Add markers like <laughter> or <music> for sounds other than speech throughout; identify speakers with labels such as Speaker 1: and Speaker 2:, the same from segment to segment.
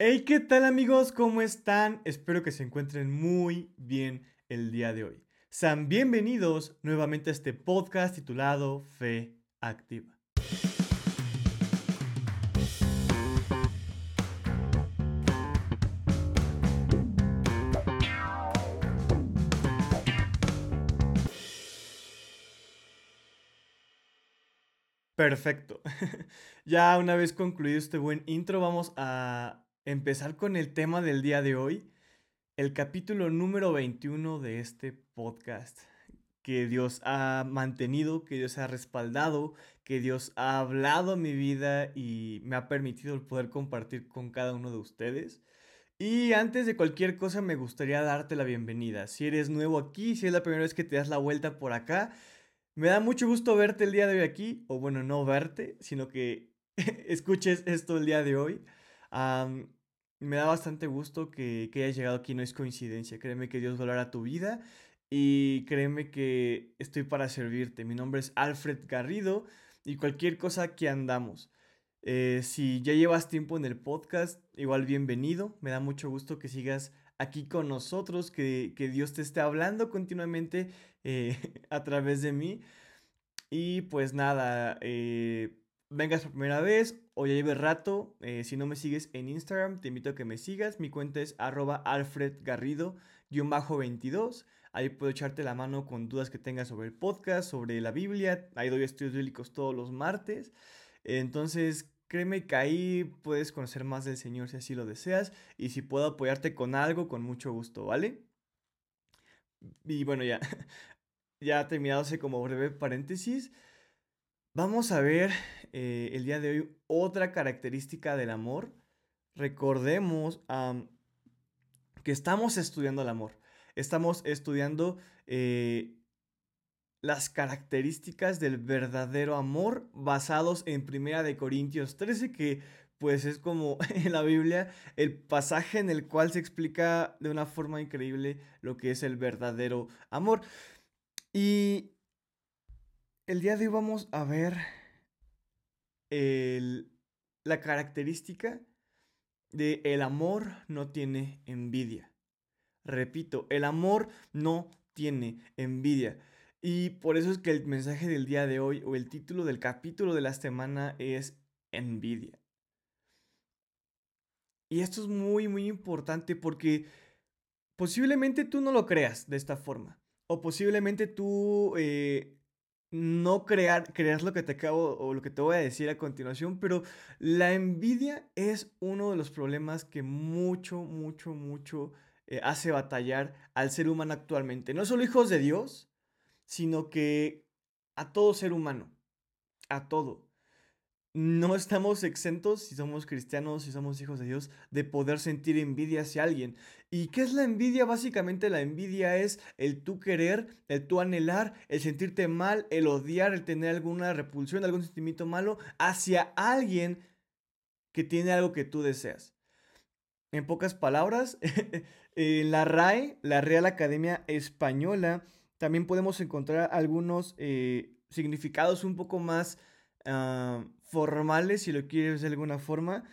Speaker 1: Hey, ¿qué tal amigos? ¿Cómo están? Espero que se encuentren muy bien el día de hoy. Sean bienvenidos nuevamente a este podcast titulado Fe Activa. Perfecto. <laughs> ya una vez concluido este buen intro, vamos a empezar con el tema del día de hoy, el capítulo número 21 de este podcast. Que Dios ha mantenido, que Dios ha respaldado, que Dios ha hablado en mi vida y me ha permitido el poder compartir con cada uno de ustedes. Y antes de cualquier cosa me gustaría darte la bienvenida. Si eres nuevo aquí, si es la primera vez que te das la vuelta por acá, me da mucho gusto verte el día de hoy aquí, o bueno, no verte, sino que <laughs> escuches esto el día de hoy. Me da bastante gusto que, que hayas llegado aquí, no es coincidencia. Créeme que Dios a tu vida y créeme que estoy para servirte. Mi nombre es Alfred Garrido y cualquier cosa que andamos. Eh, si ya llevas tiempo en el podcast, igual bienvenido. Me da mucho gusto que sigas aquí con nosotros, que, Dios te esté hablando continuamente eh, <laughs> a través de mí. Y pues nada, eh, vengas por primera vez o ya lleve rato, eh, si no me sigues en Instagram, te invito a que me sigas. Mi cuenta es arroba alfredgarrido-22. Ahí puedo echarte la mano con dudas que tengas sobre el podcast, sobre la Biblia. Ahí doy estudios bíblicos todos los martes. Entonces, créeme que ahí puedes conocer más del Señor si así lo deseas. Y si puedo apoyarte con algo, con mucho gusto, ¿vale? Y bueno, ya, <laughs> ya terminado ese como breve paréntesis. Vamos a ver eh, el día de hoy otra característica del amor. Recordemos que estamos estudiando el amor. Estamos estudiando eh, las características del verdadero amor basados en Primera de Corintios 13, que pues es como <laughs> en la Biblia el pasaje en el cual se explica de una forma increíble lo que es el verdadero amor. Y el día de hoy vamos a ver la característica de el amor no tiene envidia. Repito, el amor no tiene envidia. Y por eso es que el mensaje del día de hoy o el título del capítulo de la semana es envidia. Y esto es muy, muy importante porque posiblemente tú no lo creas de esta forma. O posiblemente tú eh, no crear, crear lo que te acabo o lo que te voy a decir a continuación, pero la envidia es uno de los problemas que mucho, mucho, mucho eh, hace batallar al ser humano actualmente. No solo hijos de Dios, sino que a todo ser humano, a todo no estamos exentos, si somos cristianos, si somos hijos de Dios, de poder sentir envidia hacia alguien. ¿Y qué es la envidia? Básicamente la envidia es el tú querer, el tú anhelar, el sentirte mal, el odiar, el tener alguna repulsión, algún sentimiento malo hacia alguien que tiene algo que tú deseas. En pocas palabras, <laughs> en la RAE, la Real Academia Española, también podemos encontrar algunos eh, significados un poco más ah, formales, si lo quieres de alguna forma.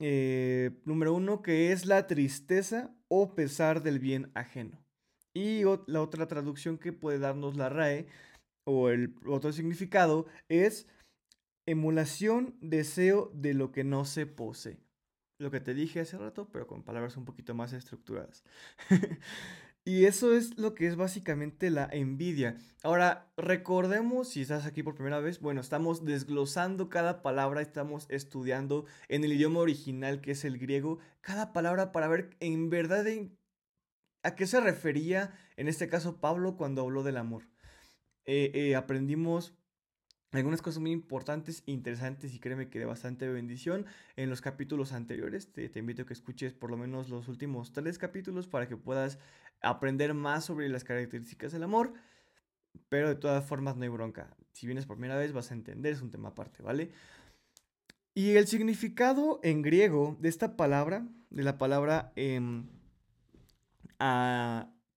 Speaker 1: Eh, número uno, que es la tristeza o pesar del bien ajeno. Y la otra traducción que puede darnos la RAE o el otro significado es emulación, deseo de lo que no se posee. Lo que te dije hace rato, pero con palabras un poquito más estructuradas. <laughs> Y eso es lo que es básicamente la envidia. Ahora, recordemos, si estás aquí por primera vez, bueno, estamos desglosando cada palabra, estamos estudiando en el idioma original que es el griego, cada palabra para ver en verdad a qué se refería, en este caso Pablo, cuando habló del amor. Eh, eh, aprendimos algunas cosas muy importantes, interesantes y créeme que de bastante bendición en los capítulos anteriores. Te, te, invito a que escuches por lo menos los últimos tres capítulos para que puedas aprender más sobre las características del amor. Pero de todas formas no hay bronca. Si vienes por primera vez vas a entender, es un tema aparte, ¿vale? Y el significado en griego de esta palabra, de la palabra em,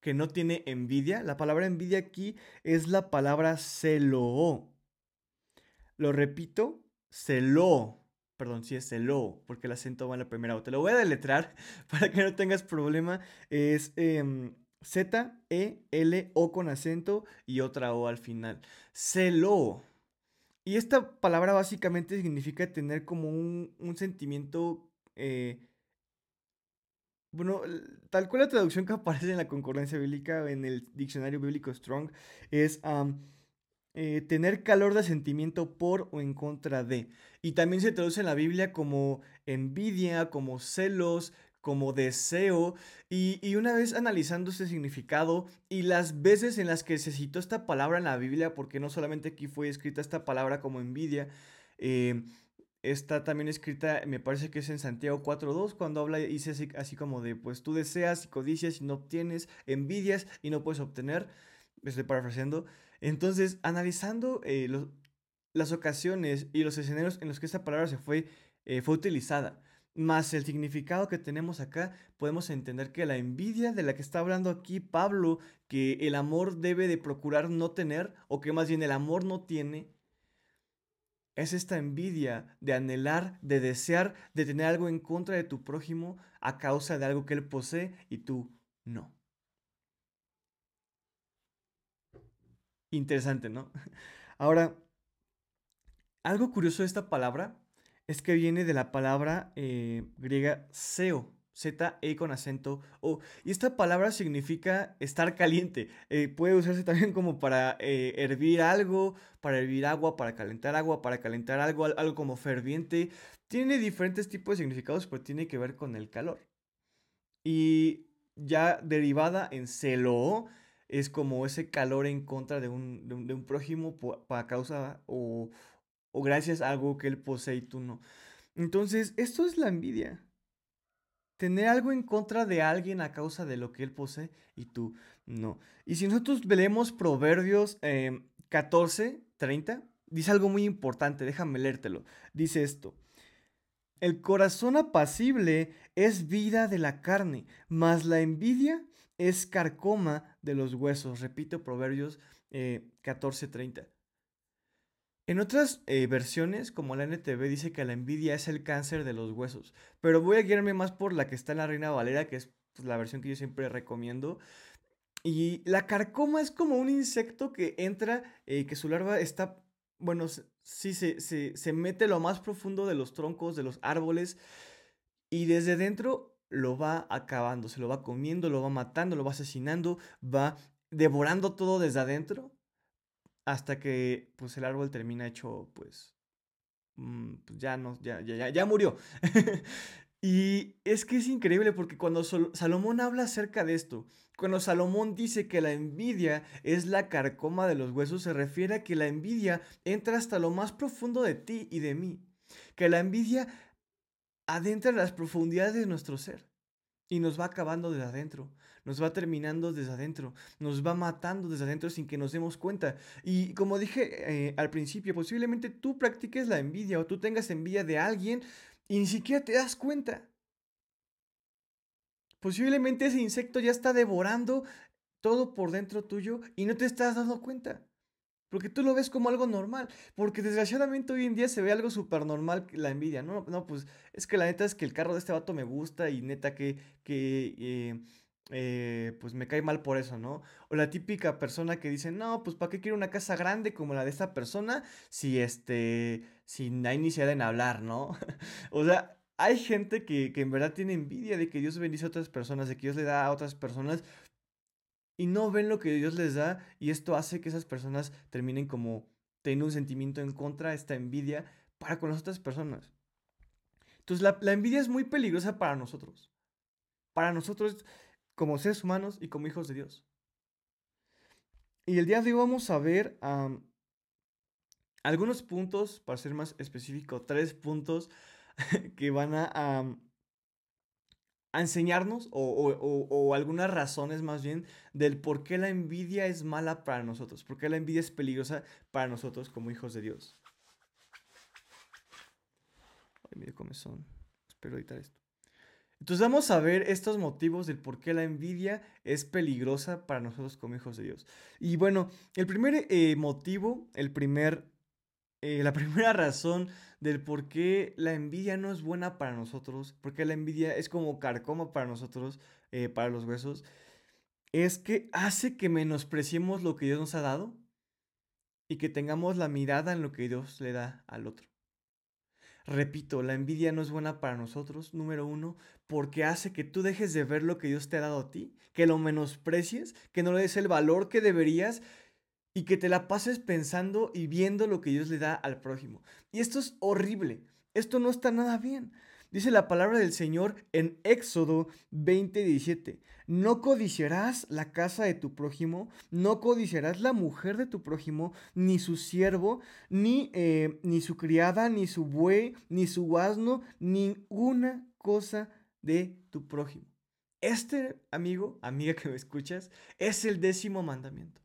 Speaker 1: que no tiene envidia, la palabra envidia aquí es la palabra celo. Lo repito, celo, perdón, sí es celo, porque el acento va en la primera O. Te lo voy a deletrar <laughs> para que no tengas problema. Es em, Z, E, L, O con acento y otra O al final. Celo. Y esta palabra básicamente significa tener como un, un sentimiento... Eh, bueno, tal cual la traducción que aparece en la concordancia bíblica, en el diccionario bíblico Strong, es eh, tener calor de sentimiento por o en contra de. Y también se traduce en la Biblia como envidia, como celos, como deseo. Y, y, una vez analizando ese significado y las veces en las que se citó esta palabra en la Biblia, porque no solamente aquí fue escrita esta palabra como envidia, eh, Está también escrita, me parece que es en Santiago 4.2, cuando habla, dice así, como de, pues tú deseas y codicias y no obtienes, envidias y no puedes obtener, estoy parafraseando. Entonces, analizando eh, las ocasiones y los escenarios en los que esta palabra se fue, eh, fue utilizada, más el significado que tenemos acá, podemos entender que la envidia de la que está hablando aquí Pablo, que el amor debe de procurar no tener, o que más bien el amor no tiene, es esta envidia de anhelar, de desear, de tener algo en contra de tu prójimo a causa de algo que él posee y tú no. Interesante, ¿no? <laughs> Ahora, algo curioso de esta palabra es que viene de la palabra eh, griega seo, Z-E con acento O. Y esta palabra significa estar caliente. Eh, puede usarse <laughs> también como para eh, hervir algo, para hervir agua, para calentar agua, para calentar algo, algo como ferviente. Tiene diferentes tipos de significados, pero tiene que ver con el calor. Y ya derivada en celo, es como ese calor en contra de un, de un, prójimo para causa o, o gracias a algo que él posee y tú no. Entonces, esto es la envidia tener algo en contra de alguien a causa de lo que él posee y tú no. Y si nosotros leemos Proverbios 14, em, 30, dice algo muy importante, déjame leértelo. Dice esto. El corazón apacible es vida de la carne, mas la envidia es carcoma de los huesos. Repito, Proverbios eh, 14, 30. En otras eh, versiones, como la NTV, dice que la envidia es el cáncer de los huesos. Pero voy a guiarme más por la que está en la Reina Valera, que es pues, la versión que yo siempre recomiendo. Y la carcoma es como un insecto que entra, eh, que su larva está, bueno, sí, se, se, se mete lo más profundo de los troncos, de los árboles, y desde dentro lo va acabando, se lo va comiendo, lo va matando, lo va asesinando, va devorando todo desde adentro hasta que pues el árbol termina hecho pues, mm, pues ya no, ya, ya, ya murió. <laughs> y es que es increíble porque cuando Salomón habla acerca de esto, cuando Salomón dice que la envidia es la carcoma de los huesos, se refiere a que la envidia entra hasta lo más profundo de ti y de mí. Que la envidia adentra las profundidades de nuestro ser y nos va acabando desde adentro, nos va terminando desde adentro, nos va matando desde adentro sin que nos demos cuenta. Y como dije eh, al principio, posiblemente tú practiques la envidia o tú tengas envidia de alguien y ni siquiera te das cuenta. Posiblemente ese insecto ya está devorando todo por dentro tuyo y no te estás dando cuenta. Porque tú lo ves como algo normal. Porque desgraciadamente hoy en día se ve algo súper normal la envidia. No, no, pues es que la neta es que el carro de este vato me gusta y neta que, que eh, eh, pues me cae mal por eso, ¿no? O la típica persona que dice, no, pues ¿para qué quiero una casa grande como la de esta persona si este, si hay ni se en hablar, ¿no? <laughs> o sea, hay gente que, que en verdad tiene envidia de que Dios bendice a otras personas, de que Dios le da a otras personas y no ven lo que Dios les da y esto hace que esas personas terminen como teniendo un sentimiento en contra, esta envidia para con las otras personas. Entonces la, envidia es muy peligrosa para nosotros, para nosotros como seres humanos y como hijos de Dios. Y el día de hoy vamos a ver algunos puntos, para ser más específico, tres puntos <laughs> que van a, a enseñarnos o, algunas razones más bien del por qué la envidia es mala para nosotros, por qué la envidia es peligrosa para nosotros como hijos de Dios. Ay, mire comezón. Espero editar esto. Entonces vamos a ver estos motivos del por qué la envidia es peligrosa para nosotros como hijos de Dios. Y bueno, el primer eh, motivo, el primer eh, la <laughs> primera razón del por qué la envidia no es buena para nosotros, porque la envidia es como carcoma para nosotros, eh, para los huesos, es que hace que menospreciemos lo que Dios nos ha dado y que tengamos la mirada en lo que Dios le da al otro. Repito, la envidia no es buena para nosotros, número uno, porque hace que tú dejes de ver lo que Dios te ha dado a ti, que lo menosprecies, que no le des el valor que deberías y que te la pases pensando y viendo lo que Dios le da al prójimo. Y esto es horrible, esto no está nada bien. Dice la palabra del Señor en Éxodo 20:17, no codiciarás la casa de tu prójimo, no codiciarás la mujer de tu prójimo, ni su siervo, ni, eh, ni su criada, ni su buey, ni su asno, ninguna cosa de tu prójimo. Este, amigo, amiga que me escuchas, es el décimo mandamiento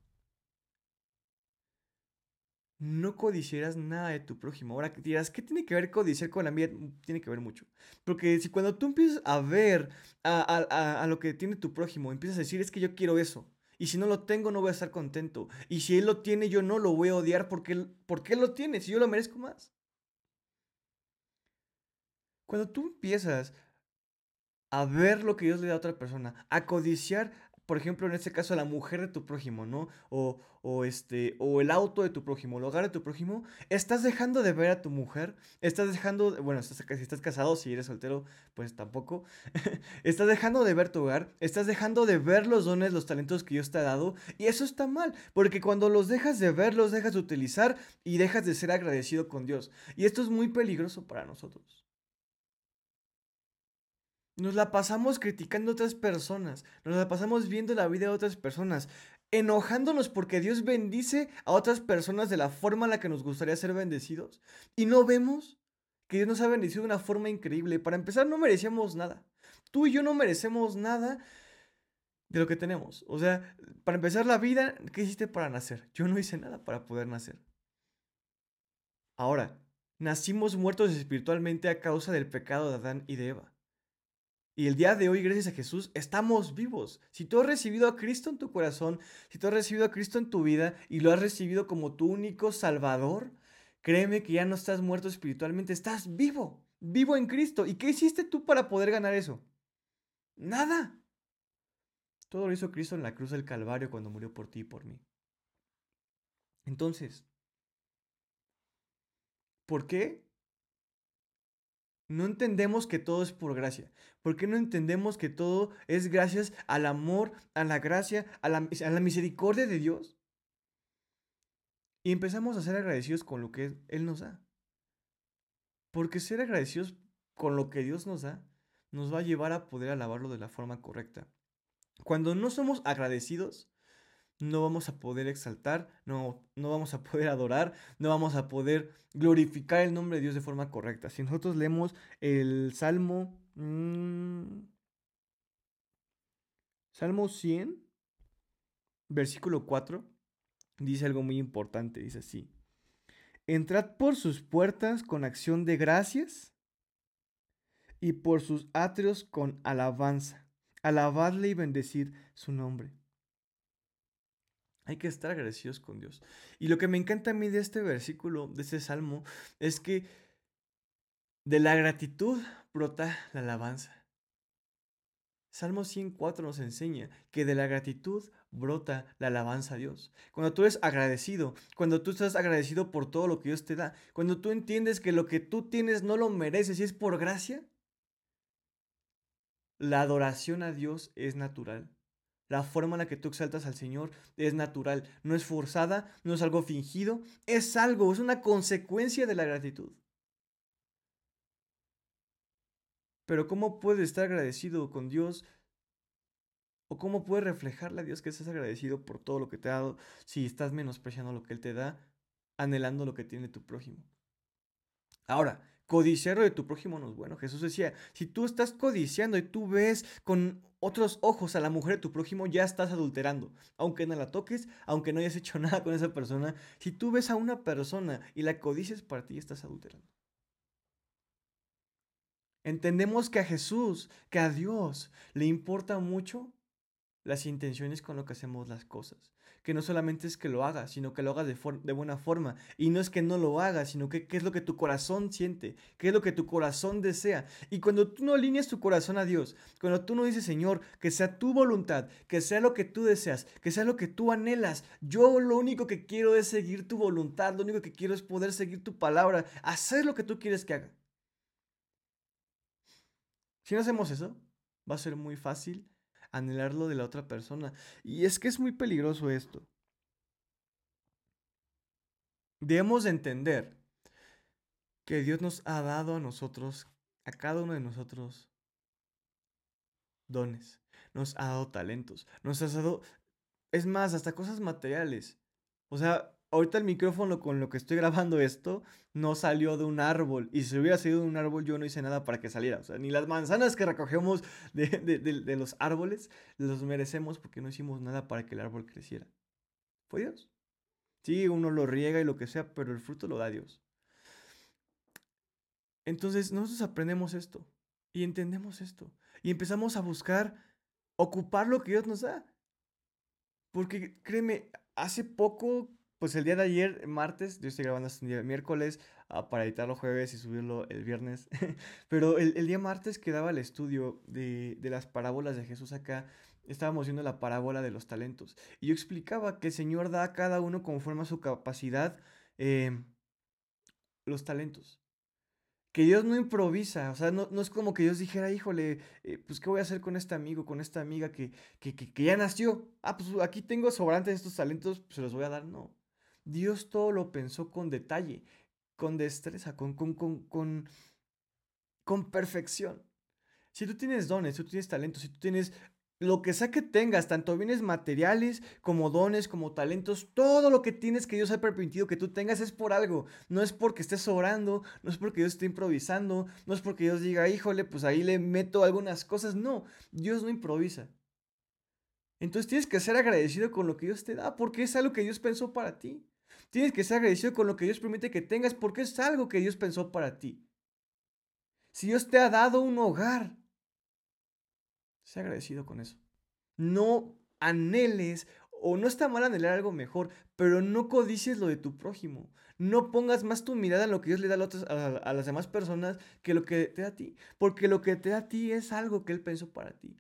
Speaker 1: no codiciarás nada de tu prójimo. Ahora que dirás, ¿qué tiene que ver codiciar con la mía? Mm, tiene que ver mucho. Porque si cuando tú empiezas a ver a, lo que tiene tu prójimo, empiezas a decir, es que yo quiero eso. Y si no lo tengo, no voy a estar contento. Y si él lo tiene, yo no lo voy a odiar porque él, porque él lo tiene, si yo lo merezco más. Cuando tú empiezas a ver lo que Dios le da a otra persona, a codiciar por ejemplo, en este caso, la mujer de tu prójimo, ¿no? O, o, este, o el auto de tu prójimo, el hogar de tu prójimo, estás dejando de ver a tu mujer, estás dejando, bueno, si estás casado, si eres soltero, pues tampoco, <laughs> estás dejando de ver tu hogar, estás dejando de ver los dones, los talentos que Dios te ha dado, y eso está mal, porque cuando los dejas de ver, los dejas de utilizar y dejas de ser agradecido con Dios. Y esto es muy peligroso para nosotros. Nos la pasamos criticando a otras personas, nos la pasamos viendo la vida de otras personas, enojándonos porque Dios bendice a otras personas de la forma en la que nos gustaría ser bendecidos. Y no vemos que Dios nos ha bendecido de una forma increíble. Para empezar, no merecíamos nada. Tú y yo no merecemos nada de lo que tenemos. O sea, para empezar la vida, ¿qué hiciste para nacer? Yo no hice nada para poder nacer. Ahora, nacimos muertos espiritualmente a causa del pecado de Adán y de Eva. Y el día de hoy, gracias a Jesús, estamos vivos. Si tú has recibido a Cristo en tu corazón, si tú has recibido a Cristo en tu vida y lo has recibido como tu único Salvador, créeme que ya no estás muerto espiritualmente, estás vivo, vivo en Cristo. ¿Y qué hiciste tú para poder ganar eso? Nada. Todo lo hizo Cristo en la cruz del Calvario cuando murió por ti y por mí. Entonces, ¿por qué no entendemos que todo es por gracia. ¿Por qué no entendemos que todo es gracias al amor, a la gracia, a la, misericordia de Dios? Y empezamos a ser agradecidos con lo que Él nos da. Porque ser agradecidos con lo que Dios nos da nos va a llevar a poder alabarlo de la forma correcta. Cuando no somos agradecidos, no vamos a poder exaltar, no, no vamos a poder adorar, no vamos a poder glorificar el nombre de Dios de forma correcta. Si nosotros leemos el Salmo... Mm, Salmo 100, versículo 4, dice algo muy importante, dice así. Entrad por sus puertas con acción de gracias y por sus atrios con alabanza. Alabadle y bendecid su nombre. Hay que estar agradecidos con Dios. Y lo que me encanta a mí de este versículo, de este salmo, es que de la gratitud brota la alabanza. Salmo 104 nos enseña que de la gratitud brota la alabanza a Dios. Cuando tú eres agradecido, cuando tú estás agradecido por todo lo que Dios te da, cuando tú entiendes que lo que tú tienes no lo mereces y es por gracia, la adoración a Dios es natural. La forma en la que tú exaltas al Señor es natural, no es forzada, no es algo fingido, es algo, es una consecuencia de la gratitud. Pero ¿cómo puedes estar agradecido con Dios? ¿O cómo puedes reflejarle a Dios que estás agradecido por todo lo que te ha dado si estás menospreciando lo que Él te da, anhelando lo que tiene tu prójimo? Ahora, codiciar de tu prójimo no es bueno. Jesús decía, si tú estás codiciando y tú ves con otros ojos a la mujer de tu prójimo, ya estás adulterando. Aunque no la toques, aunque no hayas hecho <laughs> nada con esa persona, si tú ves a una persona y la codices para ti, estás adulterando. Entendemos que a Jesús, que a Dios le importa mucho las intenciones con lo que hacemos las cosas. Que no solamente es que lo hagas, sino que lo hagas de, de buena forma. Y no es que no lo hagas, sino que qué es lo que tu corazón siente, qué es lo que tu corazón desea. Y cuando tú no alineas tu corazón a Dios, cuando tú no dices, Señor, que sea tu voluntad, que sea lo que tú deseas, que sea lo que tú anhelas, yo lo único que quiero es seguir tu voluntad, lo único que quiero es poder seguir tu palabra, hacer lo que tú quieres que haga. Si no hacemos eso, va a ser muy fácil anhelarlo de la otra persona. Y es que es muy peligroso esto. Debemos entender que Dios nos ha dado a nosotros, a cada uno de nosotros, dones, nos ha dado talentos, nos ha dado, es más, hasta cosas materiales. O sea, ahorita el micrófono con lo que estoy grabando esto no salió de un árbol. Y si hubiera sido de un árbol, yo no hice nada para que saliera. O sea, ni las manzanas que recogemos de, de, los árboles los merecemos porque no hicimos nada para que el árbol creciera. Fue Dios. Sí, uno lo riega y lo que sea, pero el fruto lo da Dios. Entonces, nosotros aprendemos esto y entendemos esto y empezamos a buscar ocupar lo que Dios nos da. Porque créeme, hace poco pues el día de ayer, martes, yo estoy grabando este día miércoles ah, para editarlo jueves y subirlo el viernes. <laughs> Pero el, día martes quedaba el estudio de, las parábolas de Jesús acá. Estábamos viendo la parábola de los talentos. Y yo explicaba que el Señor da a cada uno conforme a su capacidad em, los talentos. Que Dios no improvisa, o sea, no, es como que Dios dijera, híjole, eh, pues ¿qué voy a hacer con este amigo, con esta amiga que, que, que, ya nació? Ah, pues aquí tengo sobrantes estos talentos, pues se los voy a dar. No, Dios todo lo pensó con detalle, con destreza, con, con, con, con, perfección. Si tú tienes dones, si tú tienes talentos, si tú tienes lo que sea que tengas, tanto bienes materiales como dones, como talentos, todo lo que tienes que Dios ha permitido que tú tengas es por algo. No es porque estés orando, no es porque Dios esté improvisando, no es porque Dios diga, híjole, pues ahí le meto algunas cosas. No, Dios no improvisa. Entonces tienes que ser agradecido con lo que Dios te da, porque es algo que Dios pensó para ti. Tienes que ser agradecido con lo que Dios permite que tengas porque es algo que Dios pensó para ti. Si Dios te ha dado un hogar, sé agradecido con eso. No anheles o no está mal anhelar algo mejor, pero no codicies lo de tu prójimo. No pongas más tu mirada en lo que Dios le da a, a, las demás personas que lo que te da a ti. Porque lo que te da a ti es algo que Él pensó para ti.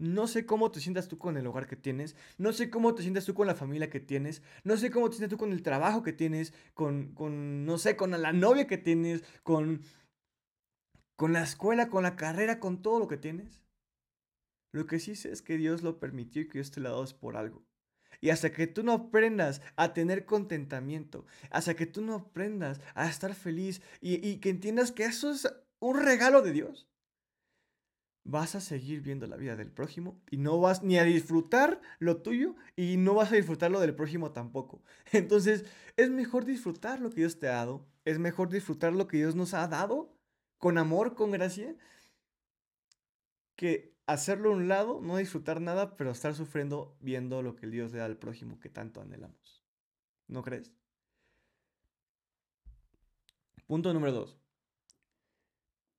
Speaker 1: No sé cómo te sientas tú con el hogar que tienes, no sé cómo te sientas tú con la familia que tienes, no sé cómo te sientas tú con el trabajo que tienes, con, con no sé, con la novia que tienes, con, con la escuela, con la carrera, con todo lo que tienes. Lo que sí sé es que Dios lo permitió y que Dios te lo ha por algo. Y hasta que tú no aprendas a tener contentamiento, hasta que tú no aprendas a estar feliz y que entiendas que eso es un regalo de Dios, vas a seguir viendo la vida del prójimo y no vas ni a disfrutar lo tuyo y no vas a disfrutar lo del prójimo tampoco. <laughs> Entonces, es mejor disfrutar lo que Dios te ha dado, es mejor disfrutar lo que Dios nos ha dado con amor, con gracia, que hacerlo a un lado, no disfrutar nada, pero estar sufriendo viendo lo que Dios le da al prójimo que tanto anhelamos. ¿No crees? Punto número dos.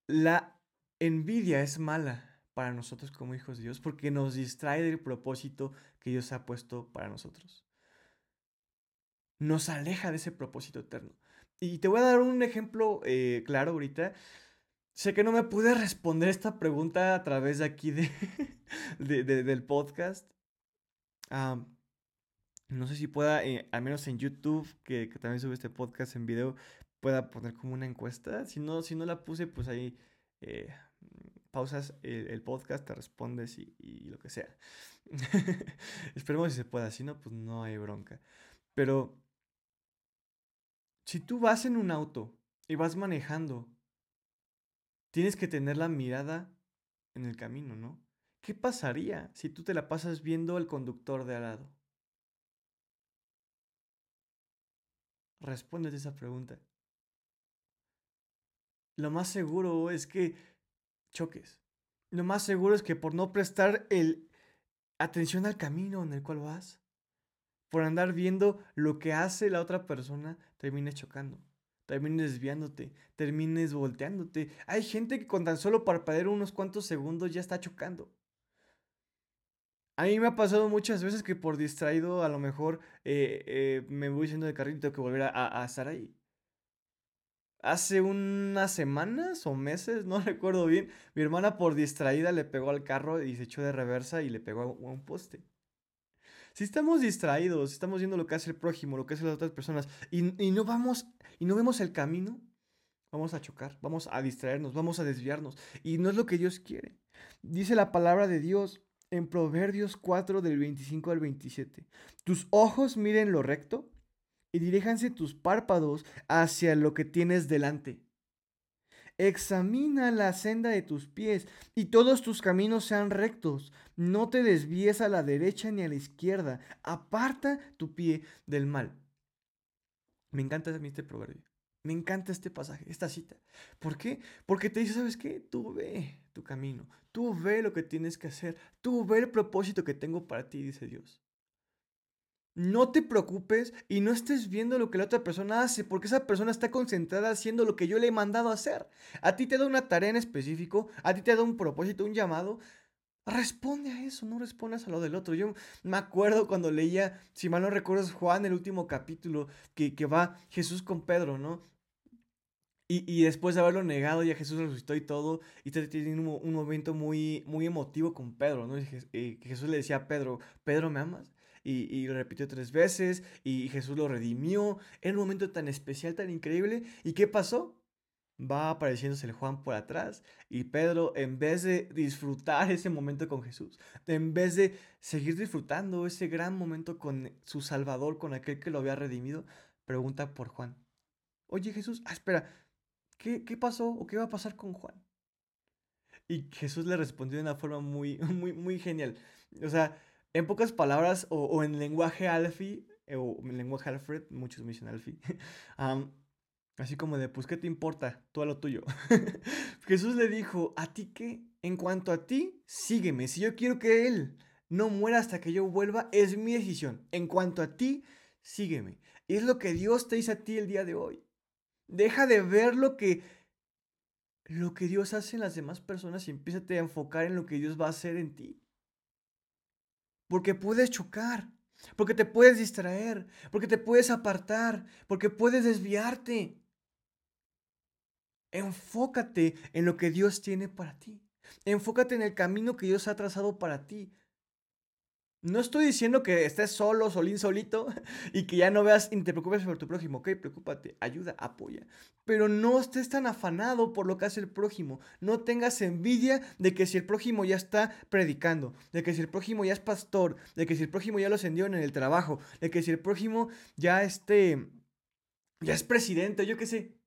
Speaker 1: La envidia es mala para nosotros como hijos de Dios porque nos distrae del propósito que Dios ha puesto para nosotros. Nos aleja de ese propósito eterno. Y te voy a dar un ejemplo eh, claro ahorita. Sé que no me pude responder esta pregunta a través de aquí de, <laughs> del podcast. no sé si pueda, eh, al menos en YouTube, que, también sube este podcast en video, pueda poner como una encuesta. Si no, si no la puse, pues ahí eh, pausas el, podcast, te respondes y, lo que sea. <laughs> Esperemos si se pueda, si no, pues no hay bronca. Pero si tú vas en un auto y vas manejando, tienes que tener la mirada en el camino, ¿no? ¿Qué pasaría si tú te la pasas viendo al conductor de al lado? Respóndete esa pregunta. Lo más seguro es que choques. Lo más seguro es que por no prestar el atención al camino en el cual vas, por andar viendo lo que hace la otra persona, termines chocando, termines desviándote, termines volteándote. Hay gente que con tan solo parpadear unos cuantos segundos ya está chocando. A mí me ha pasado muchas veces que por distraído a lo mejor eh, eh, me voy yendo de carril y tengo que volver a, a estar ahí. Hace unas semanas o meses, <laughs> no recuerdo bien, mi hermana por distraída le pegó al carro y se echó de reversa y le pegó a un poste. Si estamos distraídos, si estamos viendo lo que hace el prójimo, lo que hacen las otras personas y, no vamos y no vemos el camino, vamos a chocar, vamos a distraernos, vamos a desviarnos y no es lo que Dios quiere. Dice la palabra de Dios en Proverbios 4 del 25 al 27. Tus ojos miren lo recto y diríjanse tus párpados hacia lo que tienes delante. Examina la senda de tus pies y todos tus caminos sean rectos. No te desvíes a la derecha ni a la izquierda. Aparta tu pie del mal. Me encanta este proverbio. Me encanta este pasaje, esta cita. ¿Por qué? Porque te dice, ¿sabes qué? Tú ve tu camino. Tú ve lo que tienes que hacer. Tú ve el propósito que tengo para ti, dice Dios. No te preocupes y no estés viendo lo que la otra persona hace, porque esa persona está concentrada haciendo lo que yo le he mandado hacer. A ti te da una tarea en específico, a ti te da un propósito, un llamado. Responde a eso, no respondas a lo del otro. Yo me acuerdo cuando leía, si mal no recuerdo, Juan, el último capítulo, que, que va Jesús con Pedro, ¿no? Y, después de haberlo negado, ya Jesús resucitó y todo, y tiene un, un, momento muy, muy emotivo con Pedro, ¿no? Y Jesús le decía a Pedro, Pedro, ¿me amas? Y, lo repitió tres veces y Jesús lo redimió. Era un momento tan especial, tan increíble. ¿Y qué pasó? Va apareciéndose el Juan por atrás y Pedro, en vez de disfrutar ese momento con Jesús, en vez de seguir disfrutando ese gran momento con su Salvador, con aquel que lo había redimido, pregunta por Juan. Oye Jesús, ah, espera, ¿qué, ¿qué pasó o qué va a pasar con Juan? Y Jesús le respondió de una forma muy, <laughs> muy, muy genial. O sea, en pocas palabras, o, en lenguaje alfi, eh, o en lenguaje Alfred, muchos me dicen alfi, <laughs> así como de, pues, ¿qué te importa? Tú a lo tuyo. <laughs> Jesús le dijo, ¿a ti qué? En cuanto a ti, sígueme. Si yo quiero que Él no muera hasta que yo vuelva, es mi decisión. En cuanto a ti, sígueme. Y es lo que Dios te dice a ti el día de hoy. Deja de ver lo que, lo que Dios hace en las demás personas y empieza a enfocar en lo que Dios va a hacer en ti. Porque puedes chocar, porque te puedes distraer, porque te puedes apartar, porque puedes desviarte. Enfócate en lo que Dios tiene para ti. Enfócate en el camino que Dios ha trazado para ti. No estoy diciendo que estés solo, solín, solito <laughs> y que ya no veas y te preocupes por tu prójimo. Ok, preocúpate, ayuda, apoya. Pero no estés tan afanado por lo que hace el prójimo. No tengas envidia de que si el prójimo ya está predicando, de que si el prójimo ya es pastor, de que si el prójimo ya lo ascendió en el trabajo, de que si el prójimo ya este, ya es presidente, yo qué sé.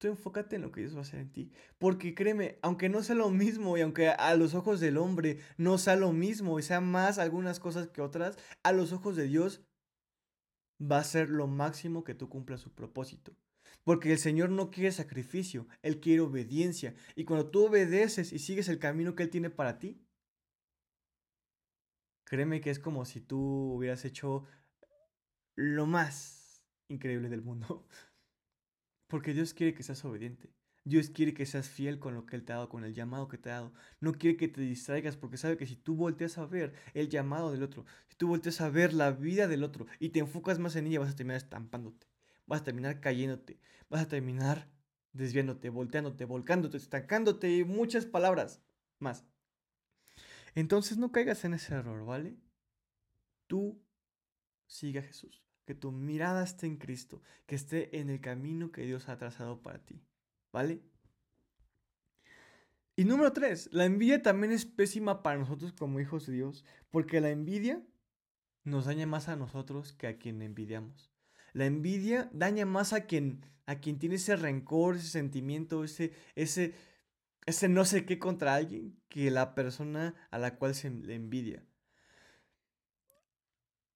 Speaker 1: Tú enfócate en lo que Dios va a hacer en ti. Porque créeme, aunque no sea lo mismo y aunque a los ojos del hombre no sea lo mismo y sea más algunas cosas que otras, a los ojos de Dios va a ser lo máximo que tú cumplas su propósito. Porque el Señor no quiere sacrificio, Él quiere obediencia. Y cuando tú obedeces y sigues el camino que Él tiene para ti, créeme que es como si tú hubieras hecho lo más increíble del mundo. <laughs> Porque Dios quiere que seas obediente. Dios quiere que seas fiel con lo que Él te ha dado, con el llamado que te ha dado. No quiere que te distraigas porque sabe que si tú volteas a ver el llamado del otro, si tú volteas a ver la vida del otro y te enfocas más en ella, vas a terminar estampándote, vas a terminar cayéndote, vas a terminar desviándote, volteándote, volcándote, estancándote y muchas palabras más. Entonces no caigas en ese error, ¿vale? Tú sigue a Jesús que tu mirada esté en Cristo, que esté en el camino que Dios ha trazado para ti. ¿Vale? Y número tres, la envidia también es pésima para nosotros como hijos de Dios, porque la envidia nos daña más a nosotros que a quien envidiamos. La envidia daña más a quien, a quien tiene ese rencor, ese sentimiento, ese, ese, ese no sé qué contra alguien, que la persona a la cual se le envidia.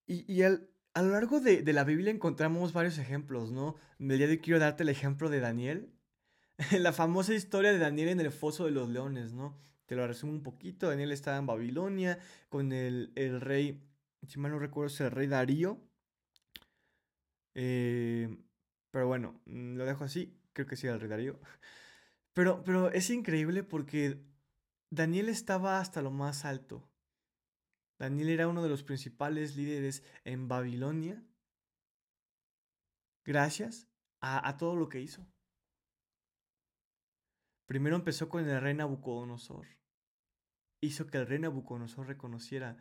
Speaker 1: Y, y, el, a lo largo de, la Biblia encontramos varios ejemplos, ¿no? El día de hoy quiero darte el ejemplo de Daniel. <laughs> la famosa historia de Daniel en el foso de los leones, ¿no? Te lo resumo un poquito. Daniel estaba en Babilonia con el, rey, si mal no recuerdo, es el rey Darío. Eh, pero bueno, mm, lo dejo así. Creo que sí, el rey Darío. <laughs> Pero, pero es increíble porque Daniel estaba hasta lo más alto Daniel era uno de los principales líderes en Babilonia gracias a, todo lo que hizo. Primero empezó con el rey Nabucodonosor. Hizo que el rey Nabucodonosor reconociera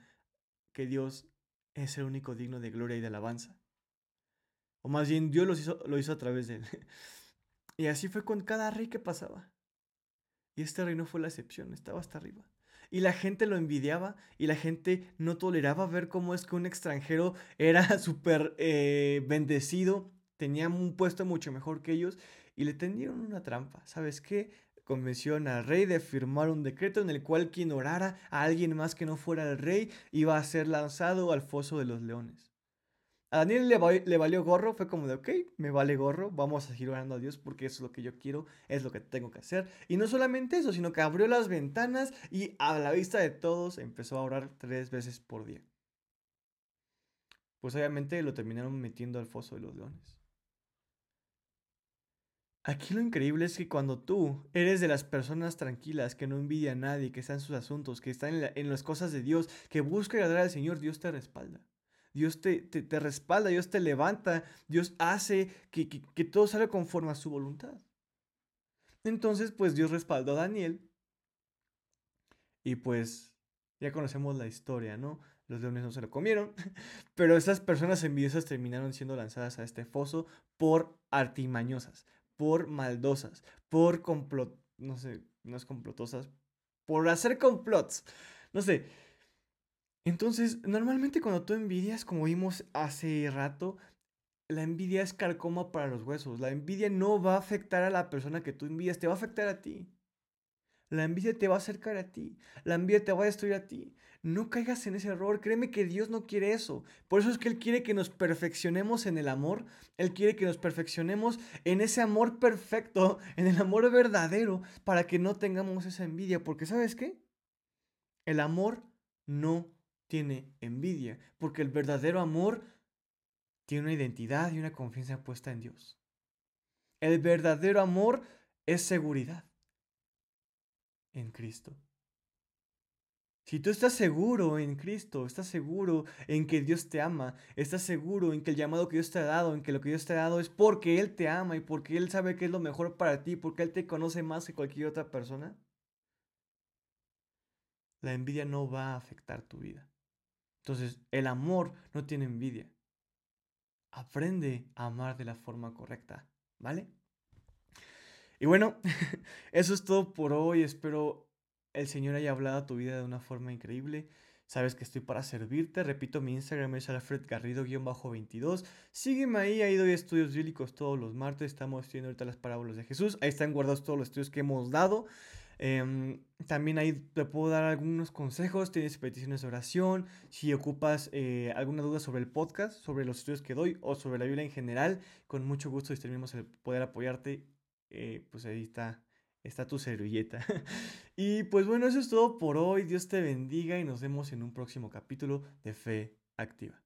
Speaker 1: que Dios es el único digno de gloria y de alabanza. O más bien, Dios lo hizo, a través de él. <laughs> Y así fue con cada rey que pasaba. Y este rey no fue la excepción, estaba hasta arriba. Y la gente lo envidiaba y la gente no toleraba ver cómo es que un extranjero <laughs> era súper eh, bendecido, tenía un puesto mucho mejor que ellos y le tendieron una trampa. ¿Sabes qué? Convención al rey de firmar un decreto en el cual quien orara a alguien más que no fuera el rey iba a ser lanzado al foso de los leones. A Daniel le, valió gorro, fue como de, ok, me vale gorro, vamos a seguir orando a Dios porque eso es lo que yo quiero, es lo que tengo que hacer. Y no solamente eso, sino que abrió las ventanas y a la vista de todos empezó a orar tres veces por día. Pues obviamente lo terminaron metiendo al foso de los leones. Aquí lo increíble es que cuando tú eres de las personas tranquilas, que no envidia a nadie, que está en sus asuntos, que está en, las cosas de Dios, que busca agradar al Señor, Dios te respalda. Dios te, te, respalda, Dios te levanta, Dios hace que, que, todo salga conforme a su voluntad. Entonces, pues Dios respaldó a Daniel. Y pues ya conocemos la historia, ¿no? Los leones no se lo comieron, <laughs> pero estas personas envidiosas terminaron siendo lanzadas a este foso por artimañosas, por maldosas, por complot, no sé, no es complotosas, por hacer complots. No sé, entonces, normalmente cuando tú envidias, como vimos hace rato, la envidia es carcoma para los huesos. La envidia no va a afectar a la persona que tú envidias, te va a afectar a ti. La envidia te va a acercar a ti. La envidia te va a destruir a ti. No caigas en ese error. Créeme que Dios no quiere eso. Por eso es que Él quiere que nos perfeccionemos en el amor. Él quiere que nos perfeccionemos en ese amor perfecto, <laughs> en el amor verdadero, para que no tengamos esa envidia. Porque ¿sabes qué? El amor no tiene envidia, porque el verdadero amor tiene una identidad y una confianza puesta en Dios. El verdadero amor es seguridad en Cristo. Si tú estás seguro en Cristo, estás seguro en que Dios te ama, estás seguro en que el llamado que Dios te ha dado, en que lo que Dios te ha dado es porque Él te ama y porque Él sabe que es lo mejor para ti, porque Él te conoce más que cualquier otra persona, la envidia no va a afectar tu vida. Entonces, el amor no tiene envidia. Aprende a amar de la forma correcta, ¿vale? Y bueno, <laughs> eso es todo por hoy. Espero el Señor haya hablado a tu vida de una forma increíble. Sabes que estoy para servirte. Repito, mi Instagram es alfredgarrido-22. Sígueme ahí, ahí doy estudios bíblicos todos los martes. Estamos estudiando ahorita las parábolas de Jesús. Ahí están guardados todos los estudios que hemos dado. Em, también ahí te puedo dar algunos consejos, tienes peticiones de oración, si ocupas eh, alguna duda sobre el podcast, sobre los estudios que doy o sobre la Biblia en general, con mucho gusto estaremos el poder apoyarte, eh, pues ahí está, está tu servilleta. <laughs> y pues bueno, eso es todo por hoy, Dios te bendiga y nos vemos en un próximo capítulo de Fe Activa.